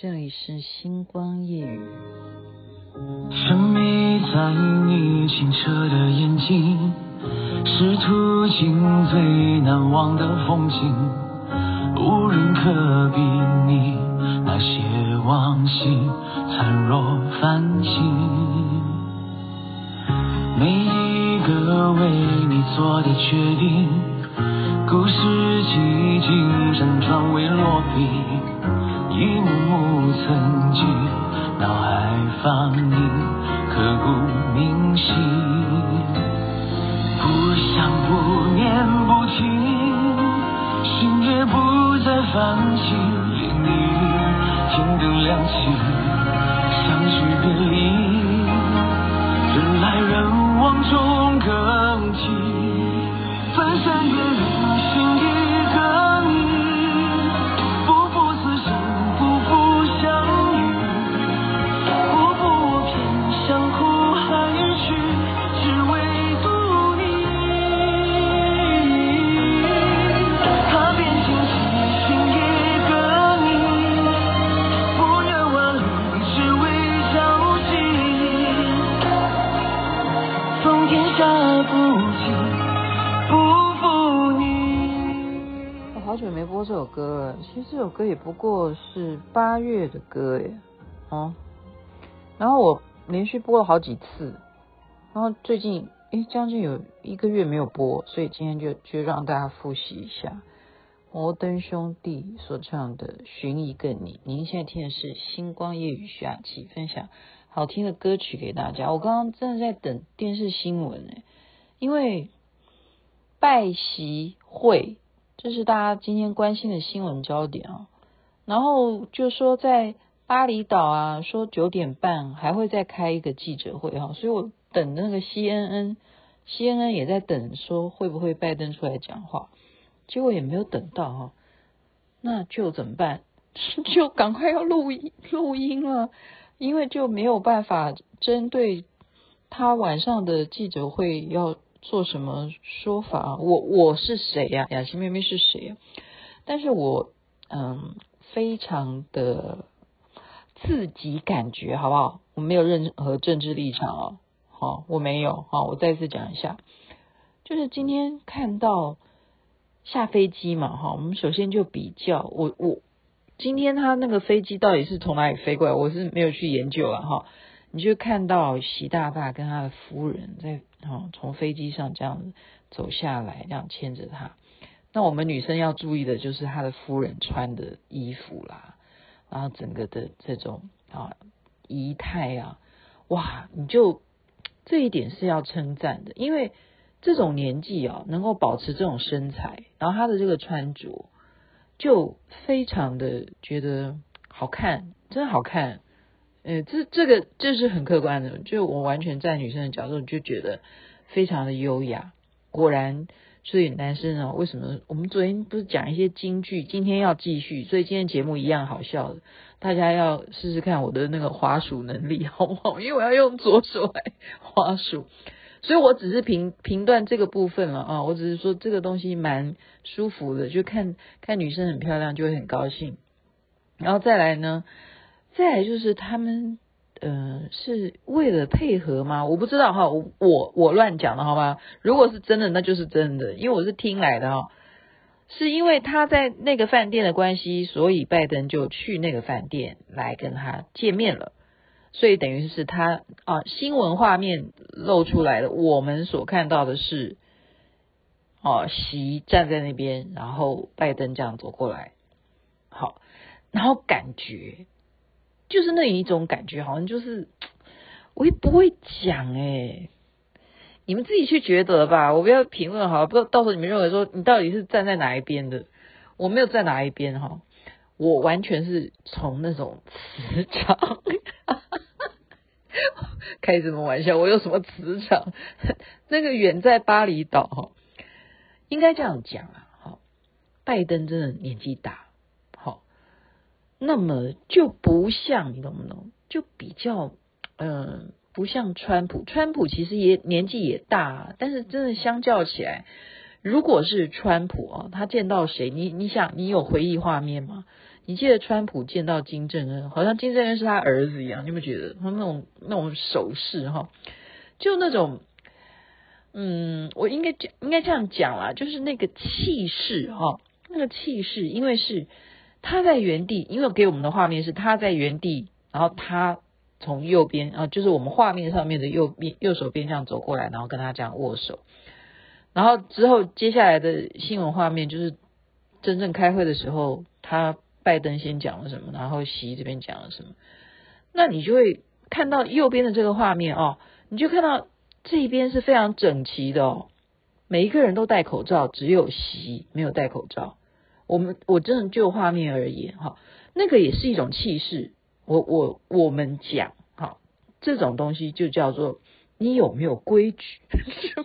这里是星光夜雨。沉迷在你清澈的眼睛，是途经最难忘的风景，无人可比拟，那些往昔灿若繁星，每一个为你做的决定，故事几经辗转未落笔。一幕幕曾经，脑海放映，刻骨铭心。不想不念不听，心也不再泛起涟漪。天灯亮起，其实这首歌也不过是八月的歌耶，哦，然后我连续播了好几次，然后最近诶将近有一个月没有播，所以今天就就让大家复习一下摩登兄弟所唱的《寻一个你》。您现在听的是星光夜雨徐雅琪分享好听的歌曲给大家。我刚刚真的在等电视新闻诶，因为拜习会。这是大家今天关心的新闻焦点啊，然后就说在巴厘岛啊，说九点半还会再开一个记者会哈，所以我等那个 CNN，CNN 也在等说会不会拜登出来讲话，结果也没有等到哈，那就怎么办？就赶快要录音录音了，因为就没有办法针对他晚上的记者会要。做什么说法？我我是谁呀？雅琪妹妹是谁呀？但是我嗯，非常的自己感觉好不好？我没有任何政治立场哦，好，我没有好，我再次讲一下，就是今天看到下飞机嘛哈，我们首先就比较我我今天他那个飞机到底是从哪里飞过来？我是没有去研究了哈。你就看到习大大跟他的夫人在。哦，从飞机上这样走下来，这样牵着他。那我们女生要注意的就是他的夫人穿的衣服啦，然后整个的这种啊仪态啊，哇，你就这一点是要称赞的，因为这种年纪啊，能够保持这种身材，然后他的这个穿着就非常的觉得好看，真好看。呃，这这个这是很客观的，就我完全站女生的角度就觉得非常的优雅。果然，所以男生啊，为什么我们昨天不是讲一些京剧，今天要继续，所以今天节目一样好笑的，大家要试试看我的那个滑鼠能力好不好？因为我要用左手来滑鼠，所以我只是评评断这个部分了啊，我只是说这个东西蛮舒服的，就看看女生很漂亮就会很高兴，然后再来呢。再来就是他们，呃，是为了配合吗？我不知道哈，我我乱讲的好吗？如果是真的，那就是真的，因为我是听来的哈。是因为他在那个饭店的关系，所以拜登就去那个饭店来跟他见面了。所以等于是他啊，新闻画面露出来的，我们所看到的是，哦，席站在那边，然后拜登这样走过来，好，然后感觉。就是那一种感觉，好像就是我也不会讲哎，你们自己去觉得吧，我不要评论好，不知道到时候你们认为说你到底是站在哪一边的，我没有站哪一边哈，我完全是从那种磁场，开什么玩笑？我有什么磁场？那个远在巴厘岛哈，应该这样讲啊，好，拜登真的年纪大。那么就不像你懂不懂？就比较嗯、不像川普。川普其实也年纪也大，但是真的相较起来，如果是川普啊，他见到谁，你你想你有回忆画面吗？你记得川普见到金正恩，好像金正恩是他儿子一样，你有没有觉得他那种那种手势哈，就那种，嗯，我应该讲应该这样讲啦，就是那个气势哈，那个气势，因为是他在原地，因为给我们的画面是他在原地，然后他从右边啊，就是我们画面上面的右边右手边这样走过来，然后跟他这样握手，然后之后接下来的新闻画面就是真正开会的时候，他。拜登先讲了什么，然后习这边讲了什么，那你就会看到右边的这个画面哦，你就看到这一边是非常整齐的哦，每一个人都戴口罩，只有习没有戴口罩。我们我真的就画面而言哈，那个也是一种气势。我我我们讲哈，这种东西就叫做你有没有规矩？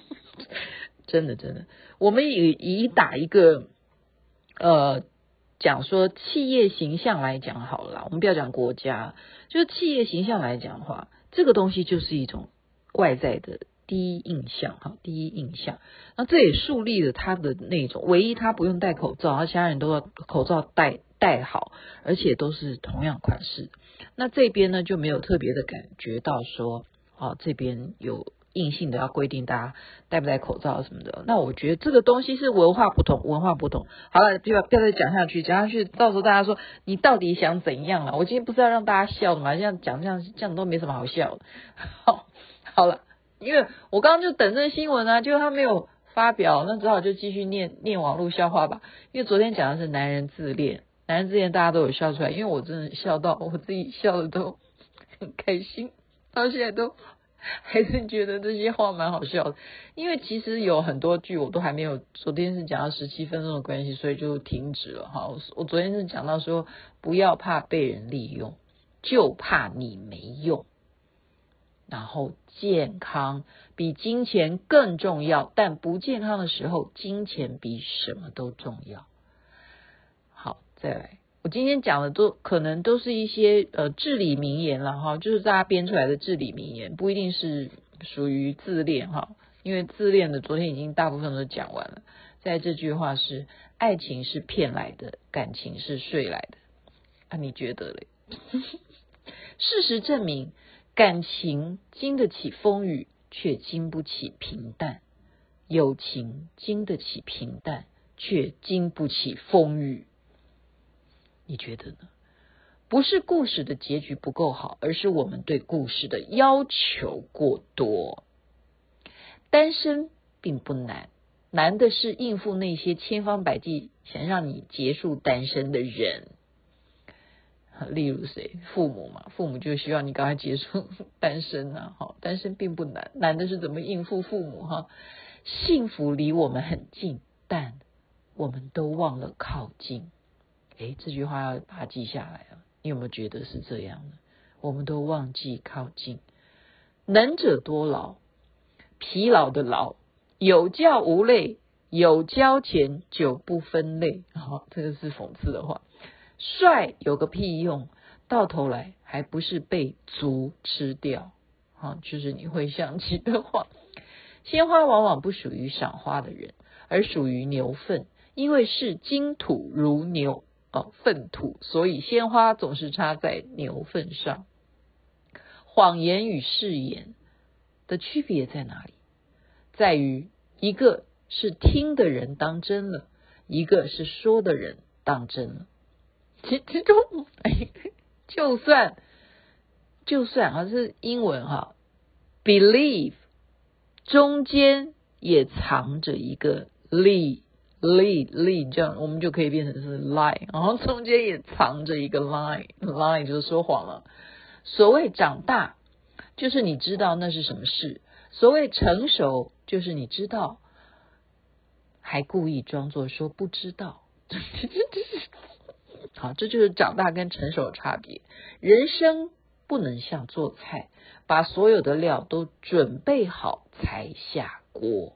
真的真的，我们以以打一个呃。讲说企业形象来讲好了，我们不要讲国家，就是企业形象来讲的话，这个东西就是一种外在的第一印象哈，第一印象。那这也树立了他的那种，唯一他不用戴口罩，他其他人都要口罩戴戴好，而且都是同样款式。那这边呢就没有特别的感觉到说，哦，这边有。硬性的要规定大家戴不戴口罩什么的，那我觉得这个东西是文化不同，文化不同。好了，不要不要再讲下去，讲下去到时候大家说你到底想怎样了？我今天不是要让大家笑的吗？这样讲这样这样都没什么好笑的。好，好了，因为我刚刚就等这个新闻啊，结果他没有发表，那只好就继续念念网络笑话吧。因为昨天讲的是男人自恋，男人自恋大家都有笑出来，因为我真的笑到我自己笑的都很开心，到现在都。还是觉得这些话蛮好笑的，因为其实有很多句我都还没有。昨天是讲到十七分钟的关系，所以就停止了哈。我昨天是讲到说，不要怕被人利用，就怕你没用。然后健康比金钱更重要，但不健康的时候，金钱比什么都重要。好，再来。我今天讲的都可能都是一些呃至理名言了哈，就是大家编出来的至理名言，不一定是属于自恋哈，因为自恋的昨天已经大部分都讲完了。在这句话是：爱情是骗来的，感情是睡来的。啊，你觉得嘞？事实证明，感情经得起风雨，却经不起平淡；友情经得起平淡，却经不起风雨。你觉得呢？不是故事的结局不够好，而是我们对故事的要求过多。单身并不难，难的是应付那些千方百计想让你结束单身的人。例如谁？父母嘛，父母就希望你赶快结束 单身啊。好，单身并不难，难的是怎么应付父母哈。幸福离我们很近，但我们都忘了靠近。诶，这句话要把它记下来啊！你有没有觉得是这样的？我们都忘记靠近。能者多劳，疲劳的劳，有教无类，有交钱就不分类。好、哦，这个是讽刺的话。帅有个屁用，到头来还不是被族吃掉。好、哦，就是你会想起的话。鲜花往往不属于赏花的人，而属于牛粪，因为是金土如牛。哦，粪土，所以鲜花总是插在牛粪上。谎言与誓言的区别在哪里？在于一个是听的人当真了，一个是说的人当真了。其实就哎，就算就算啊，是英文哈，believe 中间也藏着一个 lie。lie lie 这样，我们就可以变成是 lie，然后中间也藏着一个 lie，lie 就是说谎了。所谓长大，就是你知道那是什么事；所谓成熟，就是你知道，还故意装作说不知道。啊，这就是长大跟成熟的差别。人生不能像做菜，把所有的料都准备好才下锅。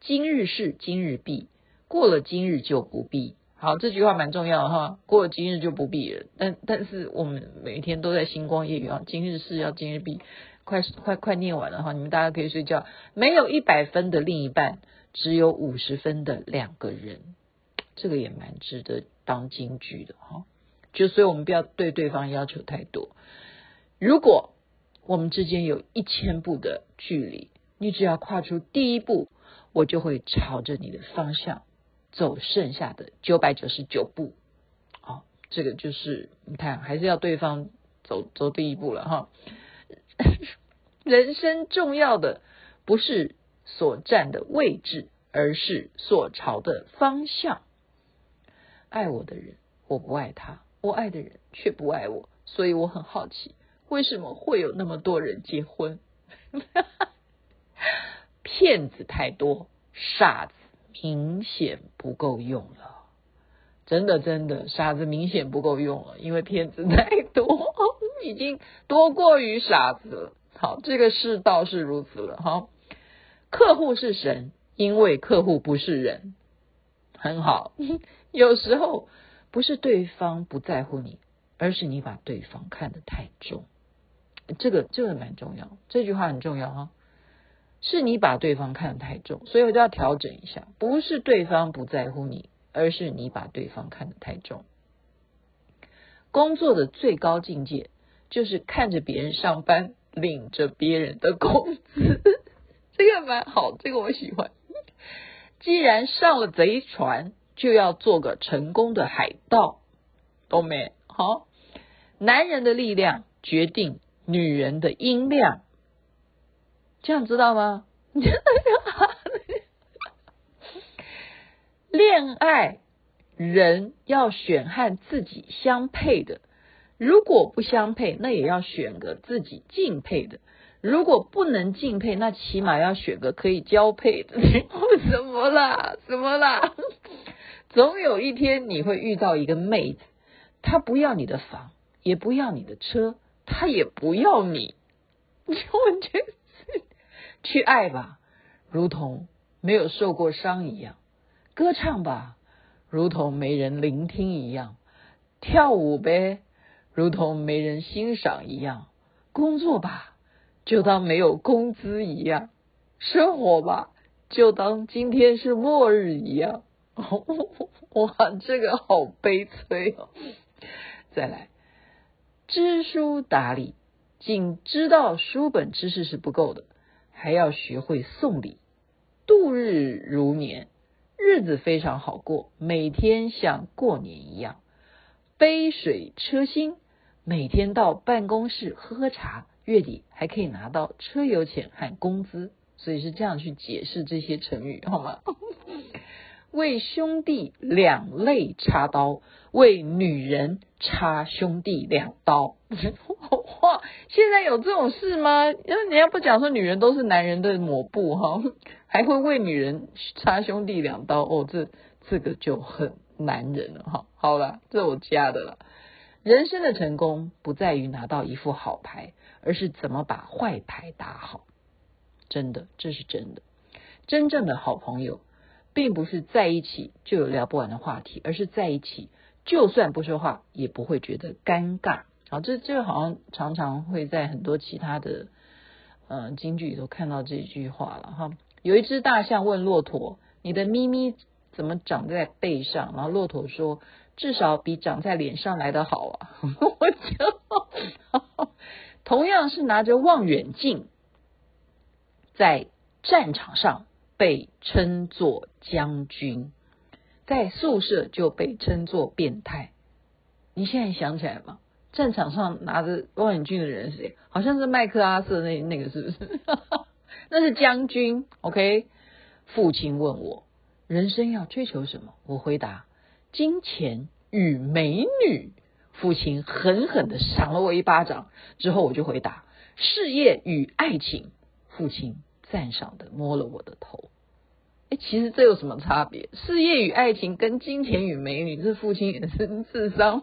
今日事今日毕。过了今日就不必。好，这句话蛮重要的哈。过了今日就不必了。但但是我们每天都在星光夜语啊，今日事要今日毕。快快快念完了哈，你们大家可以睡觉。没有一百分的另一半，只有五十分的两个人。这个也蛮值得当金句的哈。就所以我们不要对对方要求太多。如果我们之间有一千步的距离，你只要跨出第一步，我就会朝着你的方向走剩下的九百九十九步。哦，这个就是你看，还是要对方走走第一步了哈。人生重要的不是所站的位置，而是所朝的方向。爱我的人，我不爱他；我爱的人却不爱我，所以我很好奇，为什么会有那么多人结婚？骗子太多，傻子明显不够用了。真的，真的，傻子明显不够用了，因为骗子太多，已经多过于傻子了。好，这个世道是如此了。哈，客户是神，因为客户不是人。很好，有时候不是对方不在乎你，而是你把对方看得太重。这个这个蛮重要，这句话很重要哈。是你把对方看得太重，所以我就要调整一下。不是对方不在乎你，而是你把对方看得太重。工作的最高境界就是看着别人上班，领着别人的工资，这个蛮好，这个我喜欢。既然上了贼船，就要做个成功的海盗，懂没？好，男人的力量决定女人的音量，这样知道吗？恋爱人要选和自己相配的。如果不相配，那也要选个自己敬佩的；如果不能敬佩，那起码要选个可以交配的。什么啦？什么啦？总有一天你会遇到一个妹子，她不要你的房，也不要你的车，她也不要你。我觉得去爱吧，如同没有受过伤一样；歌唱吧，如同没人聆听一样；跳舞呗。如同没人欣赏一样，工作吧，就当没有工资一样；生活吧，就当今天是末日一样。哇，这个好悲催哦！再来，知书达理，仅知道书本知识是不够的，还要学会送礼，度日如年，日子非常好过，每天像过年一样，杯水车薪。每天到办公室喝喝茶，月底还可以拿到车油钱和工资，所以是这样去解释这些成语，好吗？为兄弟两肋插刀，为女人插兄弟两刀。哇，现在有这种事吗？因为人家不讲说女人都是男人的抹布哈，还会为女人插兄弟两刀哦，这这个就很男人了哈。好了，这我加的了。人生的成功不在于拿到一副好牌，而是怎么把坏牌打好。真的，这是真的。真正的好朋友，并不是在一起就有聊不完的话题，而是在一起就算不说话也不会觉得尴尬。好，这这个好像常常会在很多其他的呃京剧里头看到这句话了哈。有一只大象问骆驼：“你的咪咪怎么长在背上？”然后骆驼说。至少比长在脸上来得好啊！我就 同样是拿着望远镜，在战场上被称作将军，在宿舍就被称作变态。你现在想起来吗？战场上拿着望远镜的人是谁？好像是麦克阿瑟那那个是不是？那是将军。OK，父亲问我人生要追求什么？我回答。金钱与美女，父亲狠狠地赏了我一巴掌。之后我就回答：事业与爱情。父亲赞赏地摸了我的头。哎，其实这有什么差别？事业与爱情跟金钱与美女，这父亲也是智商。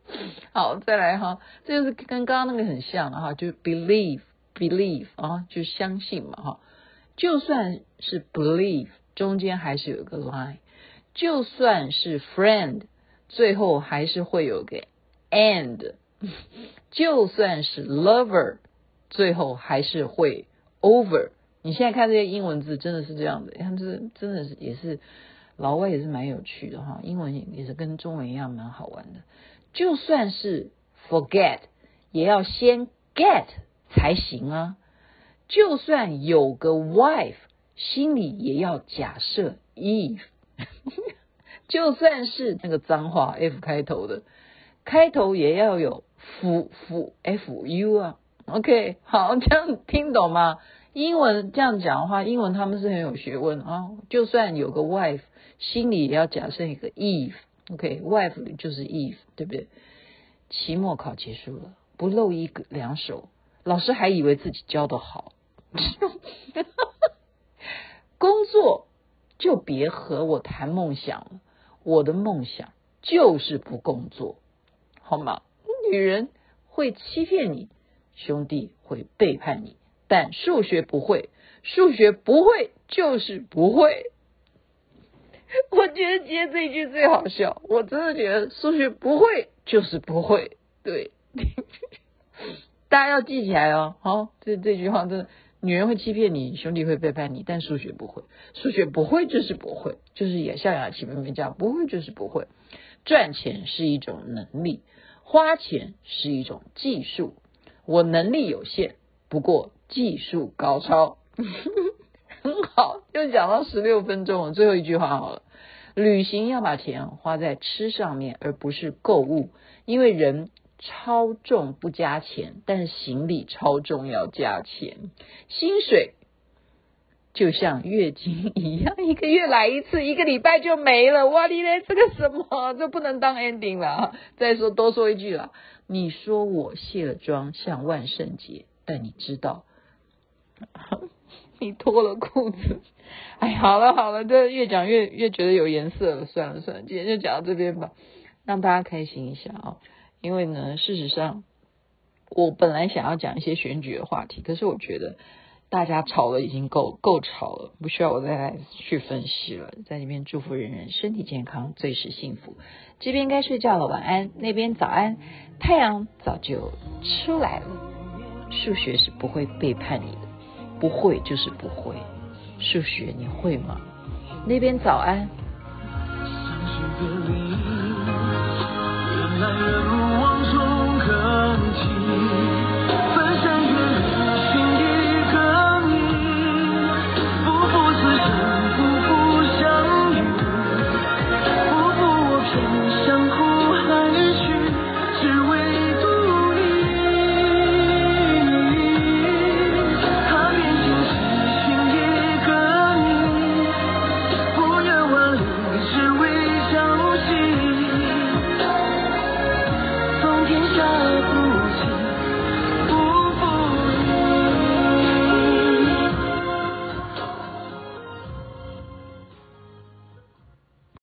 好，再来哈，这就是跟刚刚那个很像哈，就 believe believe 啊，就相信嘛哈。就算是 believe，中间还是有个 line。就算是 friend，最后还是会有个 and；就算是 lover，最后还是会 over。你现在看这些英文字，真的是这样的，你看这真的是也是老外也是蛮有趣的哈，英文也是跟中文一样蛮好玩的。就算是 forget，也要先 get 才行啊。就算有个 wife，心里也要假设 if。就算是那个脏话 f 开头的，开头也要有 f f f u 啊。OK，好，这样听懂吗？英文这样讲的话，英文他们是很有学问啊。就算有个 wife，心里也要假设一个 if。OK，wife 就是 if，对不对？期末考结束了，不露一个两手，老师还以为自己教的好。工作就别和我谈梦想了，我的梦想就是不工作，好吗？女人会欺骗你，兄弟会背叛你，但数学不会，数学不会就是不会。我觉得今天这一句最好笑，我真的觉得数学不会就是不会，对，大家要记起来哦。好，这这句话真的，女人会欺骗你，兄弟会背叛你，但数学不会，数学不会就是不会，就是也像雅琪妹妹这样，不会就是不会。赚钱是一种能力，花钱是一种技术。我能力有限，不过技术高超。很好，又讲到十六分钟，最后一句话好了。旅行要把钱花在吃上面，而不是购物，因为人超重不加钱，但行李超重要加钱。薪水就像月经一样，一个月来一次，一个礼拜就没了。哇哩嘞，这个什么，这不能当 ending 了。再说多说一句了，你说我卸了妆像万圣节，但你知道。你脱了裤子，哎，好了好了，这越讲越越觉得有颜色了，算了算了，今天就讲到这边吧，让大家开心一下啊、因为呢，事实上我本来想要讲一些选举的话题，可是我觉得大家吵了已经够够吵了，不需要我再来去分析了。在这边祝福人人身体健康，最是幸福。这边该睡觉了，晚安。那边早安，太阳早就出来了。数学是不会背叛你的。不会就是不会，数学你会吗？那边早安。